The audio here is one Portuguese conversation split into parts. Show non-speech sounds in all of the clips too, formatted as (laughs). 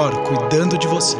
Cor cuidando de você.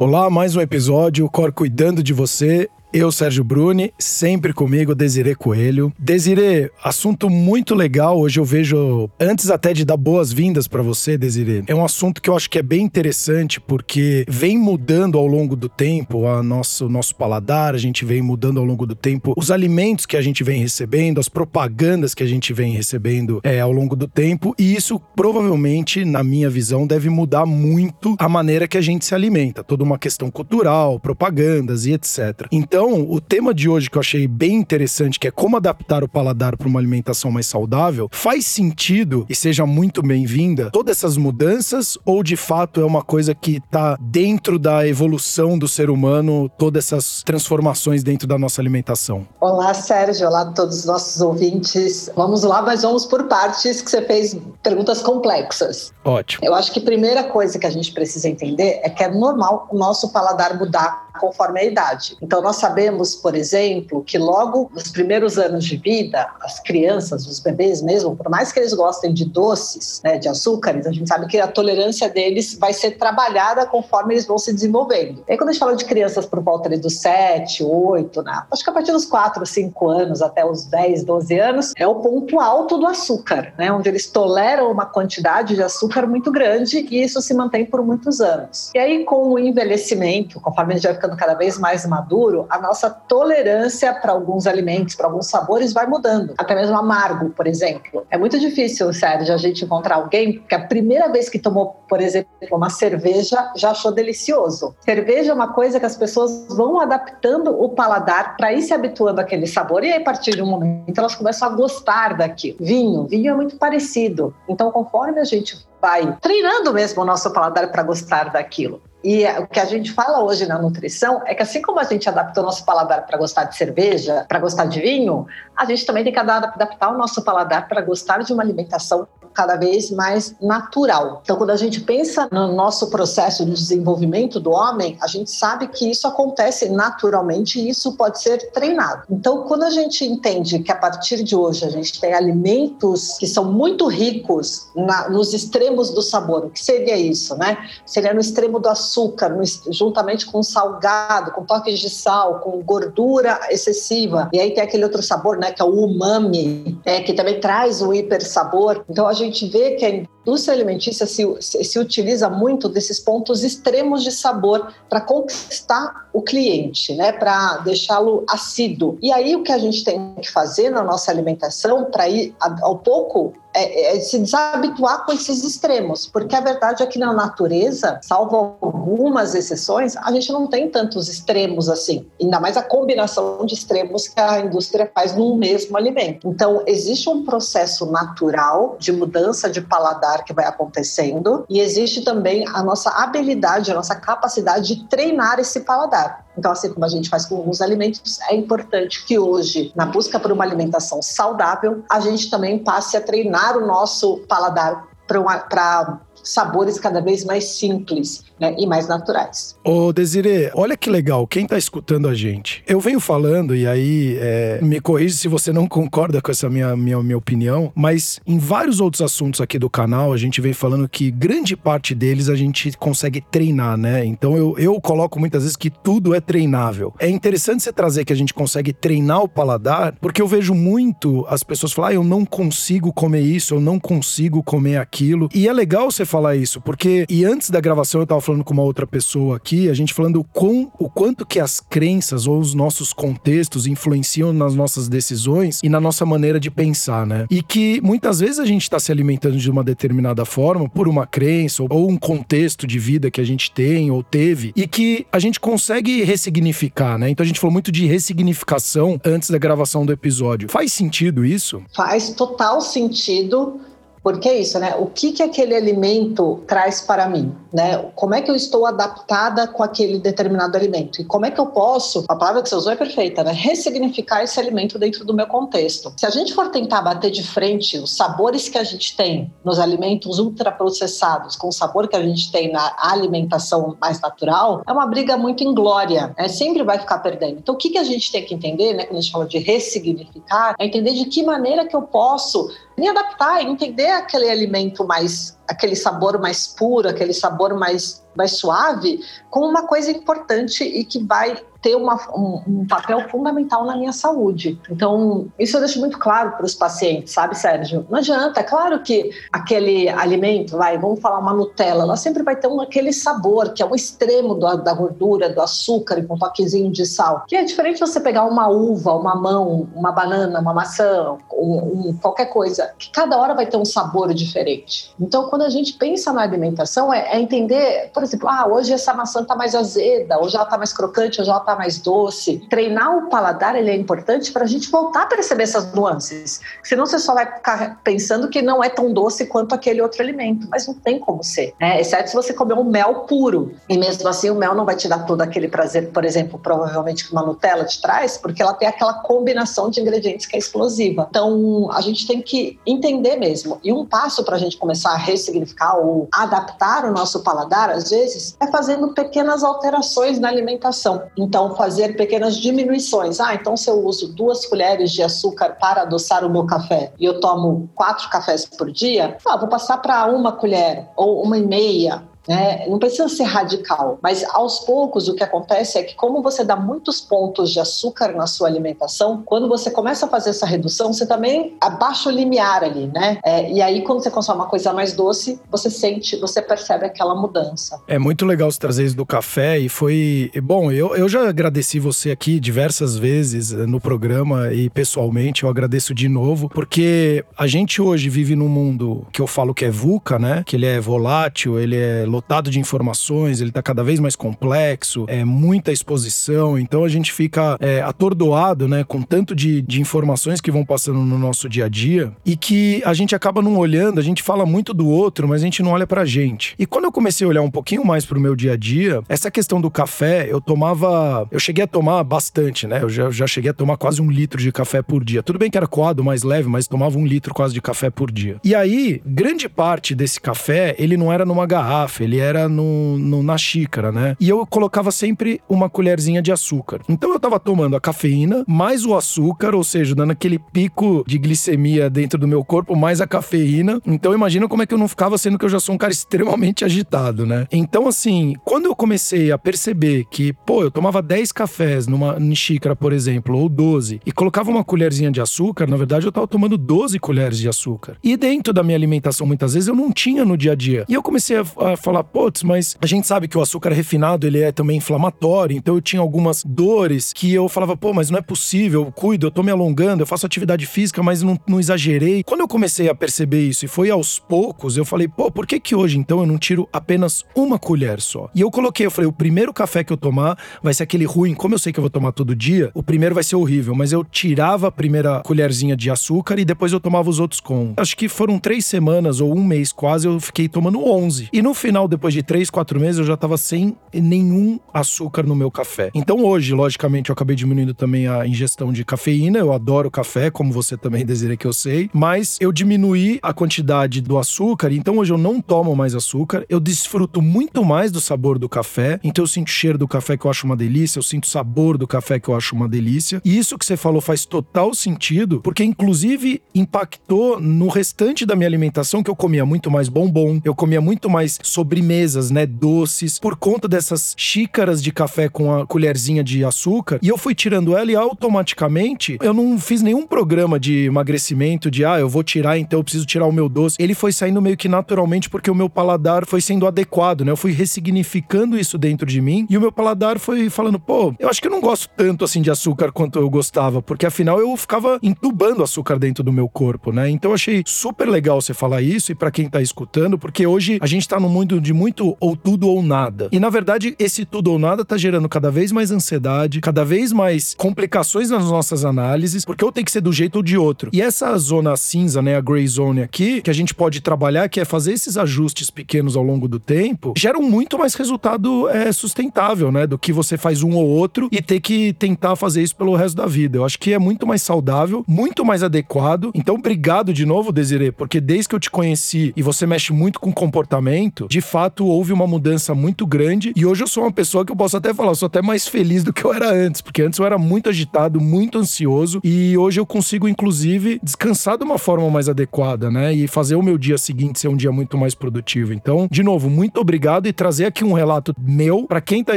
Olá, mais um episódio Cor cuidando de você. Eu, Sérgio Bruni, sempre comigo, Desirê Coelho. Desirê, assunto muito legal. Hoje eu vejo, antes até de dar boas-vindas para você, Desirê, é um assunto que eu acho que é bem interessante porque vem mudando ao longo do tempo a nosso, o nosso paladar, a gente vem mudando ao longo do tempo os alimentos que a gente vem recebendo, as propagandas que a gente vem recebendo é, ao longo do tempo, e isso provavelmente, na minha visão, deve mudar muito a maneira que a gente se alimenta. Toda uma questão cultural, propagandas e etc. Então, então, o tema de hoje que eu achei bem interessante, que é como adaptar o paladar para uma alimentação mais saudável, faz sentido e seja muito bem-vinda todas essas mudanças ou de fato é uma coisa que está dentro da evolução do ser humano, todas essas transformações dentro da nossa alimentação? Olá, Sérgio. Olá a todos os nossos ouvintes. Vamos lá, mas vamos por partes, que você fez perguntas complexas. Ótimo. Eu acho que a primeira coisa que a gente precisa entender é que é normal o nosso paladar mudar conforme a idade. Então, nós sabemos, por exemplo, que logo nos primeiros anos de vida, as crianças, os bebês mesmo, por mais que eles gostem de doces, né, de açúcares, a gente sabe que a tolerância deles vai ser trabalhada conforme eles vão se desenvolvendo. E aí, quando a gente fala de crianças por volta ali dos 7, 8, né, acho que a partir dos 4, 5 anos até os 10, 12 anos, é o ponto alto do açúcar, né, onde eles toleram uma quantidade de açúcar muito grande e isso se mantém por muitos anos. E aí, com o envelhecimento, conforme a gente vai ficando cada vez mais maduro, a nossa tolerância para alguns alimentos, para alguns sabores vai mudando. Até mesmo amargo, por exemplo. É muito difícil, Sérgio, a gente encontrar alguém que a primeira vez que tomou, por exemplo, uma cerveja já achou delicioso. Cerveja é uma coisa que as pessoas vão adaptando o paladar para ir se habituando àquele sabor e aí, a partir de um momento elas começam a gostar daquilo. Vinho, vinho é muito parecido. Então, conforme a gente vai treinando mesmo o nosso paladar para gostar daquilo. E o que a gente fala hoje na nutrição é que assim como a gente adaptou nosso paladar para gostar de cerveja, para gostar de vinho, a gente também tem que adaptar o nosso paladar para gostar de uma alimentação cada vez mais natural. Então, quando a gente pensa no nosso processo de desenvolvimento do homem, a gente sabe que isso acontece naturalmente e isso pode ser treinado. Então, quando a gente entende que a partir de hoje a gente tem alimentos que são muito ricos na, nos extremos do sabor, o que seria isso, né? Seria no extremo do açúcar, no, juntamente com salgado, com toques de sal, com gordura excessiva. E aí tem aquele outro sabor, né, que é o umami, é, que também traz o hiper sabor. Então, a gente gente vê que a indústria alimentícia se, se, se utiliza muito desses pontos extremos de sabor para conquistar o cliente, né, para deixá-lo assíduo. E aí o que a gente tem que fazer na nossa alimentação para ir ao pouco é, é, se desabituar com esses extremos, porque a verdade é que na natureza, salvo algumas exceções, a gente não tem tantos extremos assim, ainda mais a combinação de extremos que a indústria faz no mesmo alimento. Então, existe um processo natural de mudança de paladar que vai acontecendo e existe também a nossa habilidade, a nossa capacidade de treinar esse paladar. Então, assim como a gente faz com alguns alimentos, é importante que hoje, na busca por uma alimentação saudável, a gente também passe a treinar o nosso paladar para sabores cada vez mais simples né, e mais naturais. Ô Desirê, olha que legal, quem tá escutando a gente? Eu venho falando, e aí é, me corrija se você não (laughs) concorda com essa minha, minha, minha opinião, mas em vários outros assuntos aqui do canal, a gente vem falando que grande parte deles a gente consegue treinar, né? Então eu, eu coloco muitas vezes que tudo é treinável. É interessante você trazer que a gente consegue treinar o paladar, porque eu vejo muito as pessoas falar, ah, eu não consigo comer isso, eu não consigo comer aquilo. E é legal você falar isso, porque, e antes da gravação eu tava falando com uma outra pessoa aqui, a gente falando o, o quanto que as crenças ou os nossos contextos influenciam nas nossas decisões e na nossa maneira de pensar, né? E que muitas vezes a gente está se alimentando de uma determinada forma por uma crença ou um contexto de vida que a gente tem ou teve e que a gente consegue ressignificar, né? Então a gente falou muito de ressignificação antes da gravação do episódio. Faz sentido isso? Faz total sentido porque é isso, né? O que, que aquele alimento traz para mim, né? Como é que eu estou adaptada com aquele determinado alimento? E como é que eu posso, a palavra que você usou é perfeita, né? Ressignificar esse alimento dentro do meu contexto. Se a gente for tentar bater de frente os sabores que a gente tem nos alimentos ultraprocessados com o sabor que a gente tem na alimentação mais natural, é uma briga muito inglória, né? Sempre vai ficar perdendo. Então, o que, que a gente tem que entender, né? Quando a gente fala de ressignificar, é entender de que maneira que eu posso me adaptar, entender aquele alimento mais, aquele sabor mais puro, aquele sabor mais, mais suave, como uma coisa importante e que vai ter uma, um, um, papel fundamental na minha saúde. Então, isso eu deixo muito claro para os pacientes, sabe, Sérgio? Não adianta, é claro que aquele alimento, vai, vamos falar uma Nutella, ela sempre vai ter um, aquele sabor, que é o extremo do, da gordura, do açúcar e com um toquezinho de sal. Que é diferente você pegar uma uva, uma mão, uma banana, uma maçã, um, qualquer coisa, que cada hora vai ter um sabor diferente. Então, quando a gente pensa na alimentação, é, é entender, por exemplo, ah, hoje essa maçã está mais azeda, hoje ela está mais crocante, hoje ela está mais doce. Treinar o paladar ele é importante para a gente voltar a perceber essas nuances. Senão você só vai ficar pensando que não é tão doce quanto aquele outro alimento, mas não tem como ser, né? exceto se você comer um mel puro. E mesmo assim, o mel não vai te dar todo aquele prazer, por exemplo, provavelmente que uma Nutella te traz, porque ela tem aquela combinação de ingredientes que é explosiva. Então, a gente tem que entender mesmo. E um passo para a gente começar a ressignificar ou adaptar o nosso paladar, às vezes, é fazendo pequenas alterações na alimentação. Então, fazer pequenas diminuições. Ah, então se eu uso duas colheres de açúcar para adoçar o meu café e eu tomo quatro cafés por dia, ah, vou passar para uma colher ou uma e meia né? Não precisa ser radical, mas aos poucos o que acontece é que, como você dá muitos pontos de açúcar na sua alimentação, quando você começa a fazer essa redução, você também abaixa o limiar ali, né? É, e aí, quando você consome uma coisa mais doce, você sente, você percebe aquela mudança. É muito legal você trazer isso do café e foi. Bom, eu, eu já agradeci você aqui diversas vezes eh, no programa e pessoalmente eu agradeço de novo, porque a gente hoje vive num mundo que eu falo que é VUCA, né? Que ele é volátil, ele é lotado de informações, ele está cada vez mais complexo, é muita exposição, então a gente fica é, atordoado, né, com tanto de, de informações que vão passando no nosso dia a dia e que a gente acaba não olhando, a gente fala muito do outro, mas a gente não olha pra gente. E quando eu comecei a olhar um pouquinho mais pro meu dia a dia, essa questão do café, eu tomava, eu cheguei a tomar bastante, né, eu já, já cheguei a tomar quase um litro de café por dia. Tudo bem que era coado mais leve, mas tomava um litro quase de café por dia. E aí, grande parte desse café, ele não era numa garrafa, ele era no, no, na xícara, né? E eu colocava sempre uma colherzinha de açúcar. Então eu tava tomando a cafeína, mais o açúcar, ou seja, dando aquele pico de glicemia dentro do meu corpo, mais a cafeína. Então imagina como é que eu não ficava, sendo que eu já sou um cara (laughs) extremamente agitado, né? Então, assim, quando eu comecei a perceber que, pô, eu tomava 10 cafés numa xícara, por exemplo, ou 12, e colocava uma colherzinha de açúcar, na verdade eu tava tomando 12 colheres de açúcar. E dentro da minha alimentação, muitas vezes, eu não tinha no dia a dia. E eu comecei a, a falar, putz, mas a gente sabe que o açúcar refinado ele é também inflamatório, então eu tinha algumas dores que eu falava, pô, mas não é possível, eu cuido, eu tô me alongando, eu faço atividade física, mas não, não exagerei. Quando eu comecei a perceber isso e foi aos poucos, eu falei, pô, por que que hoje então eu não tiro apenas uma colher só? E eu coloquei, eu falei, o primeiro café que eu tomar vai ser aquele ruim, como eu sei que eu vou tomar todo dia, o primeiro vai ser horrível, mas eu tirava a primeira colherzinha de açúcar e depois eu tomava os outros com. Acho que foram três semanas ou um mês quase, eu fiquei tomando 11. E no final, depois de três, quatro meses, eu já tava sem nenhum açúcar no meu café. Então hoje, logicamente, eu acabei diminuindo também a ingestão de cafeína. Eu adoro café, como você também (laughs) deseja que eu sei. Mas eu diminuí a quantidade do açúcar, então hoje eu não tomo mais açúcar. Eu desfruto muito mais do sabor do café. Então eu sinto o cheiro do café que eu acho uma delícia, eu sinto o sabor do café que eu acho uma delícia. E isso que você falou faz total sentido, porque inclusive impactou no restante da minha alimentação, que eu comia muito mais bombom, eu comia muito mais sobremesa sobremesas, né, doces, por conta dessas xícaras de café com a colherzinha de açúcar. E eu fui tirando ela e automaticamente eu não fiz nenhum programa de emagrecimento, de ah, eu vou tirar, então eu preciso tirar o meu doce. Ele foi saindo meio que naturalmente porque o meu paladar foi sendo adequado, né? Eu fui ressignificando isso dentro de mim e o meu paladar foi falando, pô, eu acho que eu não gosto tanto assim de açúcar quanto eu gostava, porque afinal eu ficava entubando açúcar dentro do meu corpo, né? Então eu achei super legal você falar isso e para quem tá escutando, porque hoje a gente tá num mundo de muito ou tudo ou nada. E na verdade, esse tudo ou nada tá gerando cada vez mais ansiedade, cada vez mais complicações nas nossas análises, porque ou tem que ser do jeito ou de outro. E essa zona cinza, né, a gray zone aqui, que a gente pode trabalhar, que é fazer esses ajustes pequenos ao longo do tempo, geram muito mais resultado é, sustentável, né, do que você faz um ou outro e ter que tentar fazer isso pelo resto da vida. Eu acho que é muito mais saudável, muito mais adequado. Então, obrigado de novo, Desiree, porque desde que eu te conheci e você mexe muito com comportamento, de fato houve uma mudança muito grande e hoje eu sou uma pessoa que eu posso até falar, eu sou até mais feliz do que eu era antes, porque antes eu era muito agitado, muito ansioso e hoje eu consigo inclusive descansar de uma forma mais adequada, né? E fazer o meu dia seguinte ser um dia muito mais produtivo. Então, de novo, muito obrigado e trazer aqui um relato meu para quem tá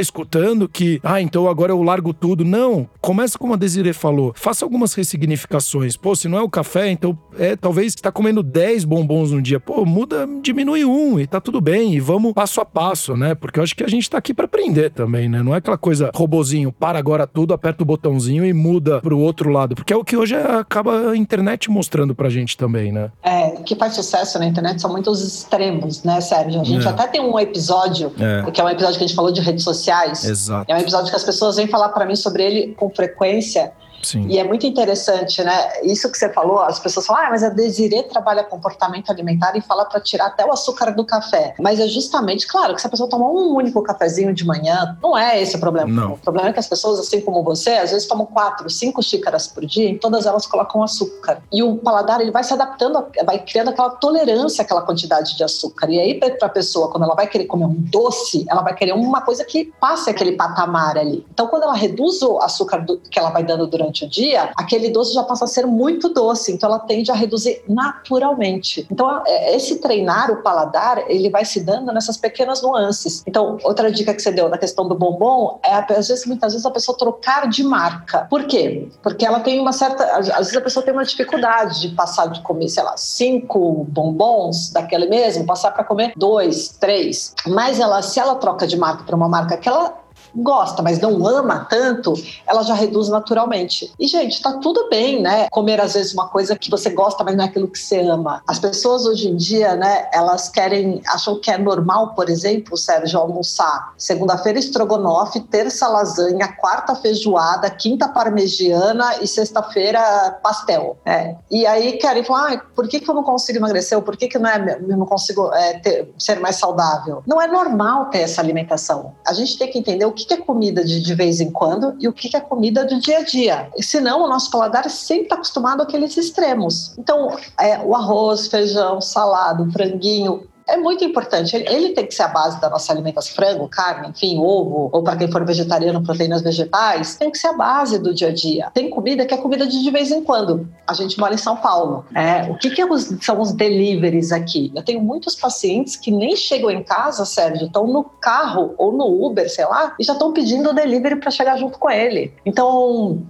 escutando que, ah, então agora eu largo tudo. Não, começa como a Desiree falou, faça algumas ressignificações. Pô, se não é o café, então é talvez está comendo 10 bombons no dia. Pô, muda, diminui um e tá tudo bem. E vamos passo a passo, né? Porque eu acho que a gente tá aqui para aprender também, né? Não é aquela coisa robozinho, para agora tudo, aperta o botãozinho e muda pro outro lado. Porque é o que hoje acaba a internet mostrando pra gente também, né? É, o que faz sucesso na internet são muitos extremos, né, Sérgio? A gente é. até tem um episódio, é. que é um episódio que a gente falou de redes sociais. Exato. É um episódio que as pessoas vêm falar para mim sobre ele com frequência. Sim. E é muito interessante, né? Isso que você falou, as pessoas falam, ah, mas a Desiree trabalha comportamento alimentar e fala para tirar até o açúcar do café. Mas é justamente, claro, que se a pessoa tomar um único cafezinho de manhã, não é esse o problema. Não. O problema é que as pessoas, assim como você, às vezes tomam quatro, cinco xícaras por dia e todas elas colocam açúcar. E o paladar, ele vai se adaptando, vai criando aquela tolerância àquela quantidade de açúcar. E aí, para a pessoa, quando ela vai querer comer um doce, ela vai querer uma coisa que passe aquele patamar ali. Então, quando ela reduz o açúcar do, que ela vai dando durante o dia, aquele doce já passa a ser muito doce, então ela tende a reduzir naturalmente. Então, é, esse treinar o paladar, ele vai se dando nessas pequenas nuances. Então, outra dica que você deu na questão do bombom é, às vezes, muitas vezes, a pessoa trocar de marca. Por quê? Porque ela tem uma certa. Às vezes a pessoa tem uma dificuldade de passar de comer, sei lá, cinco bombons daquele mesmo, passar para comer dois, três. Mas ela, se ela troca de marca para uma marca que ela gosta, mas não ama tanto, ela já reduz naturalmente. E, gente, tá tudo bem, né? Comer às vezes uma coisa que você gosta, mas não é aquilo que você ama. As pessoas hoje em dia, né, elas querem, acham que é normal, por exemplo, Sérgio, almoçar segunda-feira estrogonofe, terça lasanha, quarta feijoada, quinta parmegiana e sexta-feira pastel. É. E aí querem falar, ah, por que, que eu não consigo emagrecer? Por que, que não é, eu não consigo é, ter, ser mais saudável? Não é normal ter essa alimentação. A gente tem que entender o que que é comida de, de vez em quando e o que é comida do dia a dia. Senão, o nosso paladar sempre está acostumado àqueles extremos. Então, é, o arroz, feijão, salado, franguinho, é muito importante. Ele, ele, tem que ser a base da nossa alimentação, frango, carne, enfim, ovo, ou para quem for vegetariano, proteínas vegetais, tem que ser a base do dia a dia. Tem comida que é comida de de vez em quando. A gente mora em São Paulo. É, o que, que é os, são os deliveries aqui? Eu tenho muitos pacientes que nem chegam em casa, Sérgio, estão no carro ou no Uber, sei lá, e já estão pedindo o delivery para chegar junto com ele. Então,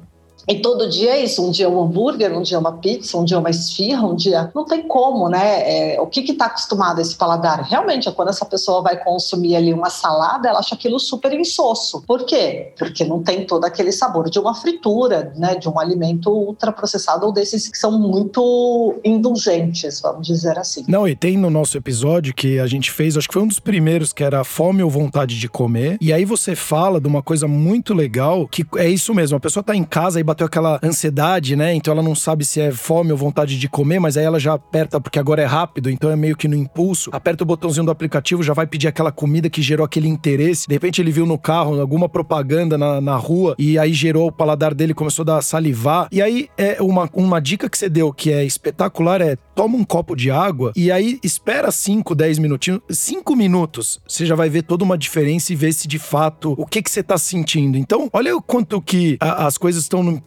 e todo dia é isso, um dia é um hambúrguer, um dia é uma pizza, um dia é uma esfirra, um dia... Não tem como, né? É, o que está acostumado a esse paladar? Realmente, é quando essa pessoa vai consumir ali uma salada, ela acha aquilo super insosso. Por quê? Porque não tem todo aquele sabor de uma fritura, né? De um alimento ultraprocessado ou desses que são muito indulgentes, vamos dizer assim. Não, e tem no nosso episódio que a gente fez, acho que foi um dos primeiros, que era fome ou vontade de comer. E aí você fala de uma coisa muito legal, que é isso mesmo, a pessoa está em casa e bateu aquela ansiedade, né? Então ela não sabe se é fome ou vontade de comer, mas aí ela já aperta, porque agora é rápido, então é meio que no impulso. Aperta o botãozinho do aplicativo, já vai pedir aquela comida que gerou aquele interesse. De repente ele viu no carro alguma propaganda na, na rua e aí gerou o paladar dele, começou a dar salivar. E aí é uma, uma dica que você deu que é espetacular: é toma um copo de água e aí espera 5, 10 minutinhos. 5 minutos, você já vai ver toda uma diferença e ver se de fato o que, que você tá sentindo. Então, olha o quanto que a, as coisas estão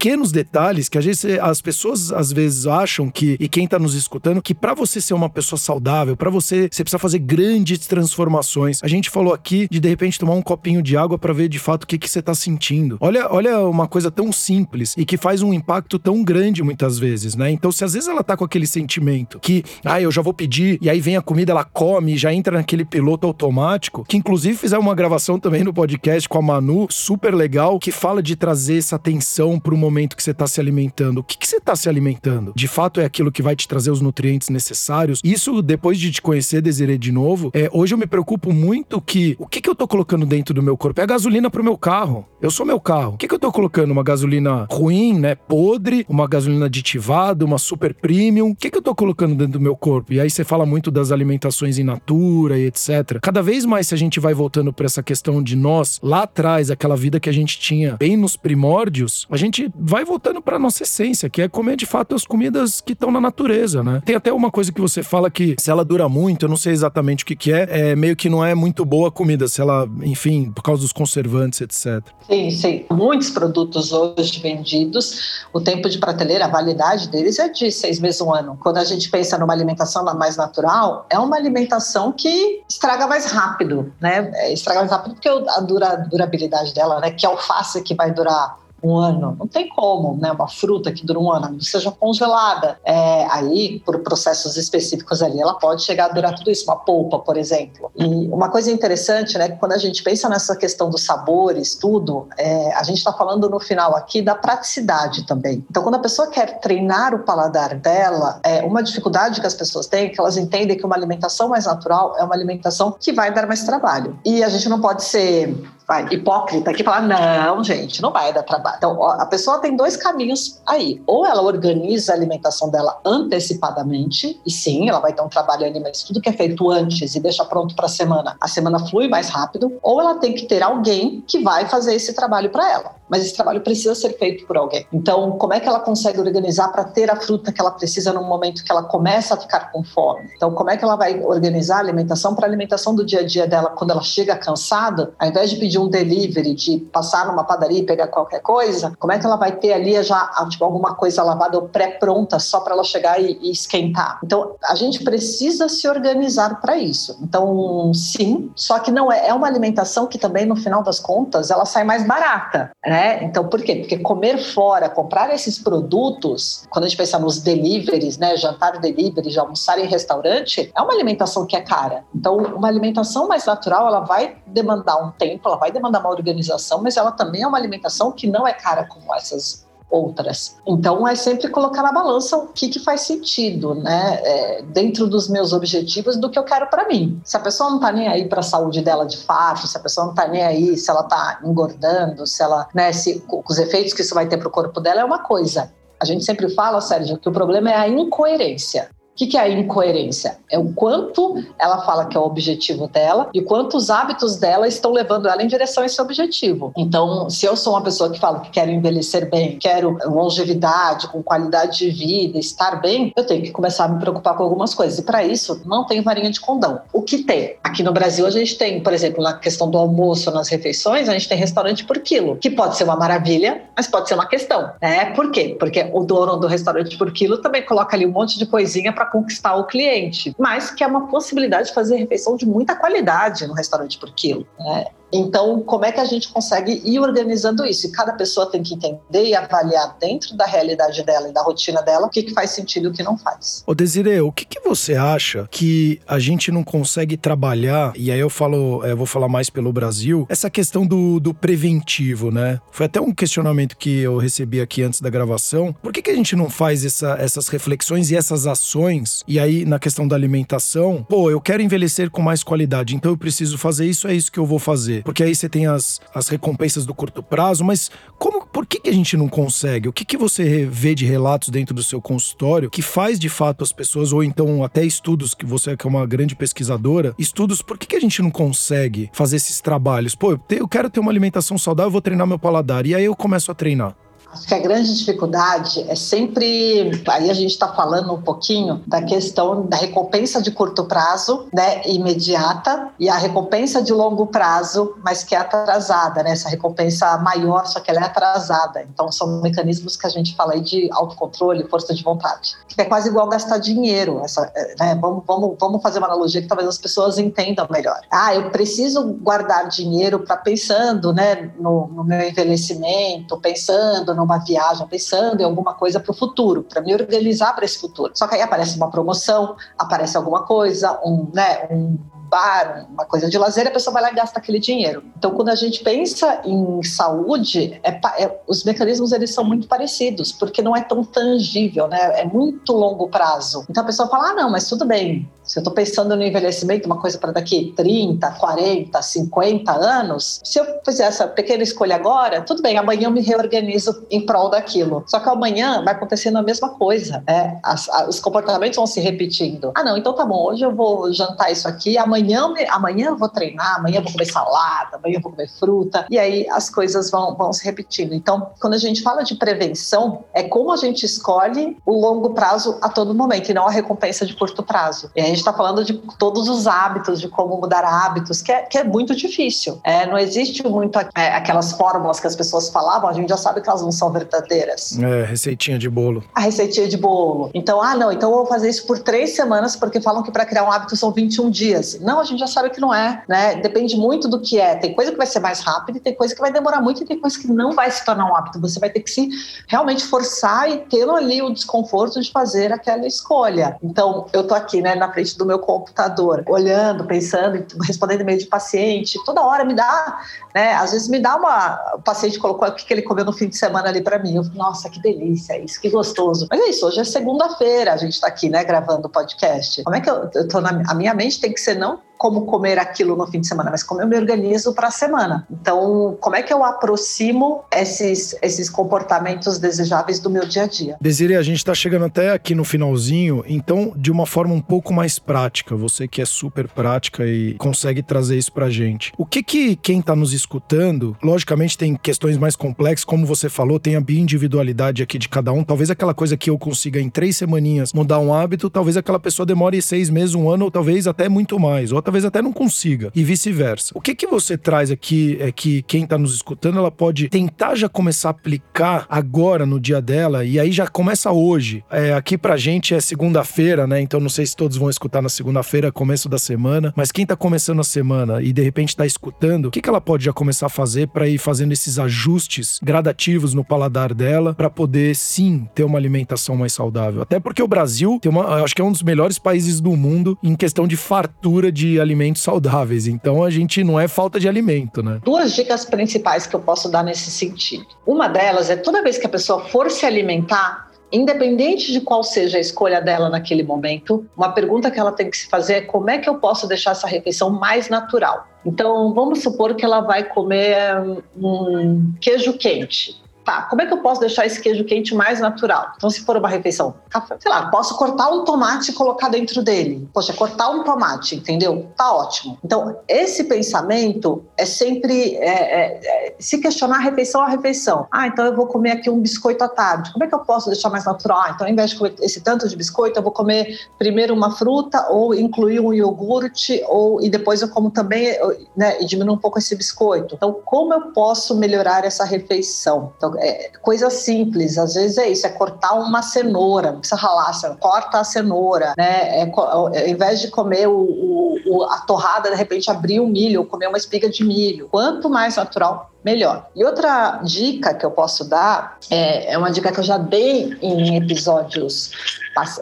pequenos detalhes que às vezes as pessoas às vezes acham que, e quem tá nos escutando, que para você ser uma pessoa saudável, para você, você precisa fazer grandes transformações. A gente falou aqui de de repente tomar um copinho de água para ver de fato o que, que você tá sentindo. Olha, olha uma coisa tão simples e que faz um impacto tão grande muitas vezes, né? Então, se às vezes ela tá com aquele sentimento que, ah, eu já vou pedir, e aí vem a comida, ela come, já entra naquele piloto automático, que inclusive fizeram uma gravação também no podcast com a Manu, super legal, que fala de trazer essa atenção pro momento que você está se alimentando. O que, que você está se alimentando? De fato é aquilo que vai te trazer os nutrientes necessários? Isso, depois de te conhecer, Desiree, de novo, é, hoje eu me preocupo muito que o que, que eu tô colocando dentro do meu corpo? É a gasolina pro meu carro. Eu sou meu carro. O que, que eu tô colocando? Uma gasolina ruim, né? Podre, uma gasolina aditivada, uma super premium. O que, que eu tô colocando dentro do meu corpo? E aí você fala muito das alimentações in natura e etc. Cada vez mais, se a gente vai voltando para essa questão de nós, lá atrás, aquela vida que a gente tinha bem nos primórdios, a gente vai voltando para nossa essência, que é comer de fato as comidas que estão na natureza, né? Tem até uma coisa que você fala que se ela dura muito, eu não sei exatamente o que, que é, é meio que não é muito boa a comida, se ela, enfim, por causa dos conservantes, etc. Sim, sim. Muitos produtos hoje vendidos, o tempo de prateleira, a validade deles é de seis meses, um ano. Quando a gente pensa numa alimentação mais natural, é uma alimentação que estraga mais rápido, né? É, estraga mais rápido porque a durabilidade dela, né? Que alface que vai durar um ano. Não tem como, né? Uma fruta que dura um ano, seja congelada. É, aí, por processos específicos ali, ela pode chegar a durar tudo isso. Uma polpa, por exemplo. E uma coisa interessante, né? Quando a gente pensa nessa questão dos sabores, tudo, é, a gente está falando no final aqui da praticidade também. Então, quando a pessoa quer treinar o paladar dela, é uma dificuldade que as pessoas têm é que elas entendem que uma alimentação mais natural é uma alimentação que vai dar mais trabalho. E a gente não pode ser vai, hipócrita que fala: não, gente, não vai dar trabalho. Então, a pessoa tem dois caminhos aí. Ou ela organiza a alimentação dela antecipadamente, e sim, ela vai ter um trabalho ali, mas tudo que é feito antes e deixa pronto para a semana, a semana flui mais rápido. Ou ela tem que ter alguém que vai fazer esse trabalho para ela. Mas esse trabalho precisa ser feito por alguém. Então, como é que ela consegue organizar para ter a fruta que ela precisa no momento que ela começa a ficar com fome? Então, como é que ela vai organizar a alimentação para a alimentação do dia a dia dela quando ela chega cansada, ao invés de pedir um delivery, de passar numa padaria e pegar qualquer coisa, como é que ela vai ter ali já tipo, alguma coisa lavada ou pré-pronta só para ela chegar e, e, esquentar? Então, a gente precisa se organizar para isso. Então, sim, só que não é, é uma alimentação que também, no final das contas, ela sai mais barata, né? Então, por quê? Porque comer fora, comprar esses produtos, quando a gente pensa nos deliveries, né, jantar delivery, já almoçar em restaurante, é uma alimentação que é cara. Então, uma alimentação mais natural, ela vai demandar um tempo, ela vai vai demandar uma organização, mas ela também é uma alimentação que não é cara como essas outras. Então é sempre colocar na balança o que, que faz sentido, né, é, dentro dos meus objetivos do que eu quero para mim. Se a pessoa não está nem aí para a saúde dela de fato, se a pessoa não está nem aí, se ela está engordando, se ela, né, se os efeitos que isso vai ter para o corpo dela é uma coisa. A gente sempre fala, Sérgio, que o problema é a incoerência. O que, é a incoerência? É o quanto ela fala que é o objetivo dela e o quanto os hábitos dela estão levando ela em direção a esse objetivo. Então, se eu sou uma pessoa que fala que quero envelhecer bem, quero longevidade, com qualidade de vida, estar bem, eu tenho que começar a me preocupar com algumas coisas. E para isso, não tem varinha de condão. O que tem? Aqui no Brasil, a gente tem, por exemplo, na questão do almoço, nas refeições, a gente tem restaurante por quilo, que pode ser uma maravilha, mas pode ser uma questão. Né? Por quê? Porque o dono do restaurante por quilo também coloca ali um monte de coisinha para conquistar o cliente, mas que é uma possibilidade de fazer refeição de muita qualidade no restaurante por quilo. Né? Então, como é que a gente consegue ir organizando isso? E cada pessoa tem que entender e avaliar dentro da realidade dela e da rotina dela o que, que faz sentido e o que não faz. Ô Desiree, o que, que você acha que a gente não consegue trabalhar, e aí eu falo, eu vou falar mais pelo Brasil, essa questão do, do preventivo, né? Foi até um questionamento que eu recebi aqui antes da gravação. Por que, que a gente não faz essa, essas reflexões e essas ações? E aí, na questão da alimentação, pô, eu quero envelhecer com mais qualidade, então eu preciso fazer isso, é isso que eu vou fazer. Porque aí você tem as, as recompensas do curto prazo, mas como, por que, que a gente não consegue? O que, que você vê de relatos dentro do seu consultório que faz de fato as pessoas, ou então até estudos, que você que é uma grande pesquisadora, estudos, por que, que a gente não consegue fazer esses trabalhos? Pô, eu, te, eu quero ter uma alimentação saudável, eu vou treinar meu paladar. E aí eu começo a treinar. Acho que a grande dificuldade é sempre. Aí a gente está falando um pouquinho da questão da recompensa de curto prazo, né, imediata, e a recompensa de longo prazo, mas que é atrasada, né? Essa recompensa maior, só que ela é atrasada. Então são mecanismos que a gente fala aí de autocontrole, força de vontade. É quase igual gastar dinheiro. Essa, né? vamos, vamos, vamos fazer uma analogia que talvez as pessoas entendam melhor. Ah, eu preciso guardar dinheiro para pensando né, no, no meu envelhecimento, pensando numa viagem, pensando em alguma coisa para o futuro, para me organizar para esse futuro. Só que aí aparece uma promoção, aparece alguma coisa, um, né, um bar, uma coisa de lazer, a pessoa vai lá e gasta aquele dinheiro. Então, quando a gente pensa em saúde, é, é, os mecanismos eles são muito parecidos, porque não é tão tangível, né? É muito longo prazo. Então a pessoa fala: ah, não, mas tudo bem. Se eu estou pensando no envelhecimento, uma coisa para daqui 30, 40, 50 anos, se eu fizer essa pequena escolha agora, tudo bem, amanhã eu me reorganizo em prol daquilo. Só que amanhã vai acontecendo a mesma coisa. Né? As, as, os comportamentos vão se repetindo. Ah, não, então tá bom, hoje eu vou jantar isso aqui, amanhã amanhã, amanhã eu vou treinar, amanhã eu vou comer salada, amanhã eu vou comer fruta, e aí as coisas vão, vão se repetindo. Então, quando a gente fala de prevenção, é como a gente escolhe o longo prazo a todo momento, e não a recompensa de curto prazo. E a gente está falando de todos os hábitos, de como mudar hábitos, que é, que é muito difícil. É, não existe muito é, aquelas fórmulas que as pessoas falavam, a gente já sabe que elas não são verdadeiras. É, receitinha de bolo. A receitinha de bolo. Então, ah, não, então eu vou fazer isso por três semanas, porque falam que para criar um hábito são 21 dias. Não, a gente já sabe que não é, né? Depende muito do que é. Tem coisa que vai ser mais rápida tem coisa que vai demorar muito e tem coisa que não vai se tornar um hábito. Você vai ter que se realmente forçar e ter ali o desconforto de fazer aquela escolha. Então, eu tô aqui, né, na frente do meu computador, olhando, pensando, respondendo e-mail de paciente, toda hora me dá, né, às vezes me dá uma, o paciente colocou o que ele comeu no fim de semana ali para mim. Eu, nossa, que delícia isso, que gostoso. Mas é isso, hoje é segunda-feira, a gente está aqui, né, gravando o podcast. Como é que eu, eu tô na a minha mente tem que ser não como comer aquilo no fim de semana, mas como eu me organizo para a semana. Então, como é que eu aproximo esses, esses comportamentos desejáveis do meu dia a dia? Desiree, a gente está chegando até aqui no finalzinho, então, de uma forma um pouco mais prática, você que é super prática e consegue trazer isso para gente. O que que quem está nos escutando, logicamente tem questões mais complexas, como você falou, tem a bioindividualidade aqui de cada um, talvez aquela coisa que eu consiga em três semaninhas mudar um hábito, talvez aquela pessoa demore seis meses, um ano, ou talvez até muito mais, ou talvez até não consiga, e vice-versa. O que que você traz aqui é que quem tá nos escutando, ela pode tentar já começar a aplicar agora no dia dela, e aí já começa hoje. É, aqui pra gente é segunda-feira, né? Então não sei se todos vão escutar na segunda-feira, começo da semana, mas quem tá começando a semana e de repente tá escutando, o que que ela pode já começar a fazer para ir fazendo esses ajustes gradativos no paladar dela, para poder sim ter uma alimentação mais saudável? Até porque o Brasil tem uma, acho que é um dos melhores países do mundo em questão de fartura de alimentos saudáveis. Então a gente não é falta de alimento, né? Duas dicas principais que eu posso dar nesse sentido. Uma delas é toda vez que a pessoa for se alimentar, independente de qual seja a escolha dela naquele momento, uma pergunta que ela tem que se fazer é como é que eu posso deixar essa refeição mais natural. Então, vamos supor que ela vai comer um queijo quente tá, como é que eu posso deixar esse queijo quente mais natural? Então, se for uma refeição, café, sei lá, posso cortar um tomate e colocar dentro dele. Poxa, cortar um tomate, entendeu? Tá ótimo. Então, esse pensamento é sempre é, é, é, se questionar a refeição a refeição. Ah, então eu vou comer aqui um biscoito à tarde. Como é que eu posso deixar mais natural? Ah, então ao invés de comer esse tanto de biscoito, eu vou comer primeiro uma fruta ou incluir um iogurte ou e depois eu como também, né, e diminuir um pouco esse biscoito. Então, como eu posso melhorar essa refeição? Então, é, coisa simples, às vezes é isso, é cortar uma cenoura, não precisa ralar, você corta a cenoura, né? É, ao invés de comer o, o, a torrada, de repente abrir o milho, ou comer uma espiga de milho. Quanto mais natural, melhor. E outra dica que eu posso dar é, é uma dica que eu já dei em episódios.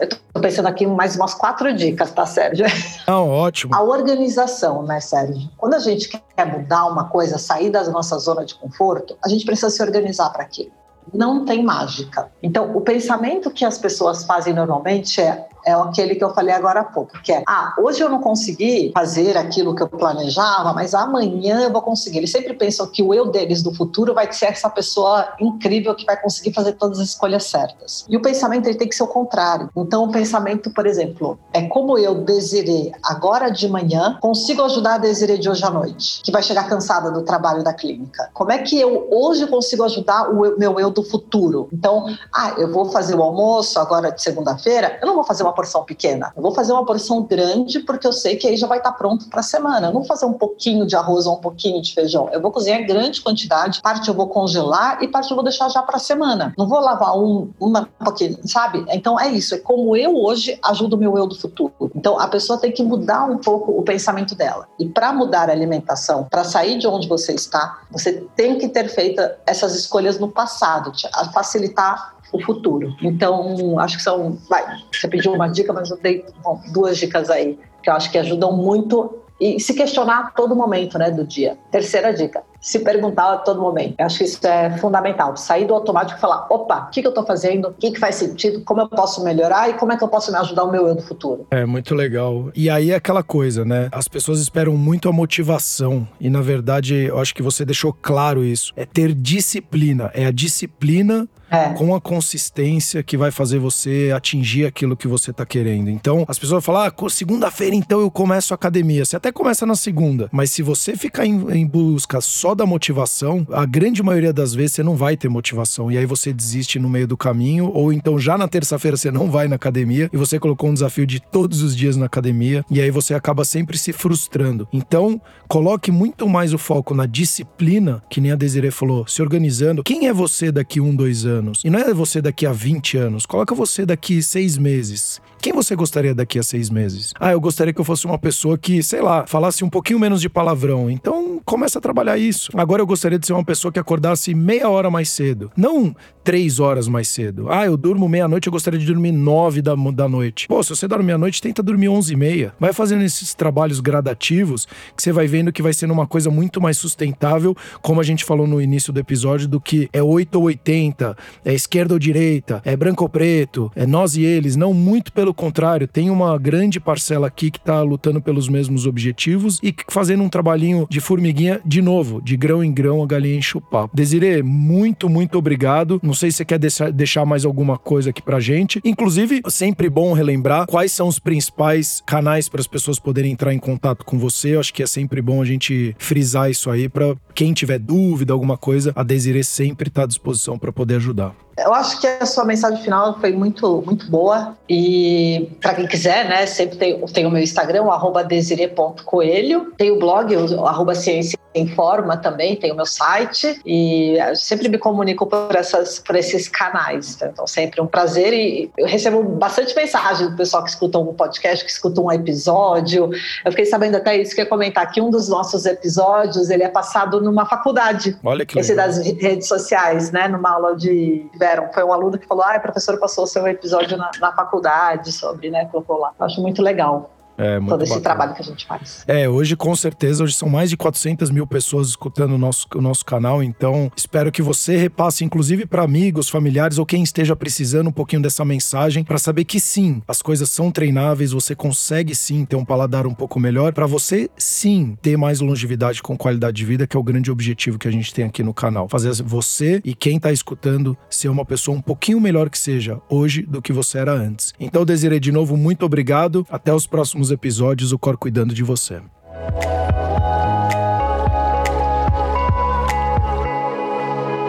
Eu tô pensando aqui em mais umas quatro dicas, tá, Sérgio? Não, ótimo. A organização, né, Sérgio? Quando a gente quer mudar uma coisa, sair da nossa zona de conforto, a gente precisa se organizar para aquilo. Não tem mágica. Então, o pensamento que as pessoas fazem normalmente é: é aquele que eu falei agora há pouco, que é: ah, hoje eu não consegui fazer aquilo que eu planejava, mas amanhã eu vou conseguir. Eles sempre pensam que o eu deles do futuro vai ser essa pessoa incrível que vai conseguir fazer todas as escolhas certas. E o pensamento ele tem que ser o contrário. Então, o pensamento, por exemplo, é como eu desirei agora de manhã, consigo ajudar a desirei de hoje à noite, que vai chegar cansada do trabalho da clínica. Como é que eu hoje consigo ajudar o meu eu do futuro? Então, ah, eu vou fazer o almoço agora de segunda-feira, eu não vou fazer uma porção pequena. Eu vou fazer uma porção grande porque eu sei que aí já vai estar pronto para a semana. Eu não vou fazer um pouquinho de arroz ou um pouquinho de feijão. Eu vou cozinhar grande quantidade. Parte eu vou congelar e parte eu vou deixar já para a semana. Não vou lavar um, uma pouquinho, sabe? Então é isso. É como eu hoje ajudo o meu eu do futuro. Então a pessoa tem que mudar um pouco o pensamento dela. E para mudar a alimentação, para sair de onde você está, você tem que ter feito essas escolhas no passado, facilitar o futuro. Então, acho que são. Vai, você pediu uma dica, mas eu dei bom, duas dicas aí, que eu acho que ajudam muito e se questionar a todo momento né, do dia. Terceira dica, se perguntar a todo momento. Eu acho que isso é fundamental. Sair do automático e falar: opa, o que, que eu estou fazendo? O que, que faz sentido? Como eu posso melhorar? E como é que eu posso me ajudar o meu eu do futuro? É, muito legal. E aí é aquela coisa, né? As pessoas esperam muito a motivação. E na verdade, eu acho que você deixou claro isso. É ter disciplina. É a disciplina é. com a consistência que vai fazer você atingir aquilo que você tá querendo. Então, as pessoas falam, ah, segunda-feira então eu começo a academia. Você até começa na segunda, mas se você ficar em, em busca só da motivação, a grande maioria das vezes você não vai ter motivação. E aí você desiste no meio do caminho, ou então já na terça-feira você não vai na academia e você colocou um desafio de todos os dias na academia, e aí você acaba sempre se frustrando. Então, coloque muito mais o foco na disciplina, que nem a Desiree falou, se organizando. Quem é você daqui um, dois anos? E não é você daqui a 20 anos. Coloca você daqui seis meses. Quem você gostaria daqui a seis meses? Ah, eu gostaria que eu fosse uma pessoa que, sei lá, falasse um pouquinho menos de palavrão. Então, começa a trabalhar isso. Agora eu gostaria de ser uma pessoa que acordasse meia hora mais cedo. Não três horas mais cedo. Ah, eu durmo meia-noite, eu gostaria de dormir nove da, da noite. Pô, se você dorme meia-noite, tenta dormir onze e meia. Vai fazendo esses trabalhos gradativos que você vai vendo que vai sendo uma coisa muito mais sustentável, como a gente falou no início do episódio, do que é 8 ou 80, é esquerda ou direita, é branco ou preto, é nós e eles. Não, muito pelo contrário. Tem uma grande parcela aqui que tá lutando pelos mesmos objetivos e fazendo um trabalhinho de formiguinha, de novo, de grão em grão, a galinha enche o papo. Desirê, muito, muito obrigado. Não sei se você quer deixar mais alguma coisa aqui pra gente. Inclusive, sempre bom relembrar quais são os principais canais para as pessoas poderem entrar em contato com você. Eu acho que é sempre bom a gente frisar isso aí para quem tiver dúvida, alguma coisa, a Desiree sempre está à disposição para poder ajudar. Eu acho que a sua mensagem final foi muito, muito boa. E para quem quiser, né, sempre tem, tem o meu Instagram, o desire.coelho. Tem o blog, o arroba ciência Informa também, tem o meu site e sempre me comunico por, essas, por esses canais. Então, sempre um prazer e eu recebo bastante mensagem do pessoal que escuta um podcast, que escuta um episódio. Eu fiquei sabendo até isso que ia comentar que um dos nossos episódios ele é passado numa faculdade. Olha que Esse das redes sociais, né? Numa aula de Foi um aluno que falou: ah, professor passou o seu episódio na, na faculdade sobre, né? Colocou lá. Eu acho muito legal. É, muito todo esse bacana. trabalho que a gente faz. É, hoje com certeza, hoje são mais de 400 mil pessoas escutando o nosso, o nosso canal, então espero que você repasse, inclusive para amigos, familiares ou quem esteja precisando um pouquinho dessa mensagem, para saber que sim, as coisas são treináveis, você consegue sim ter um paladar um pouco melhor, para você sim ter mais longevidade com qualidade de vida, que é o grande objetivo que a gente tem aqui no canal. Fazer você e quem tá escutando ser uma pessoa um pouquinho melhor que seja hoje do que você era antes. Então, Desiree, de novo, muito obrigado. Até os próximos próximos episódios o Cor cuidando de você.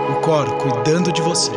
O Cor cuidando de você.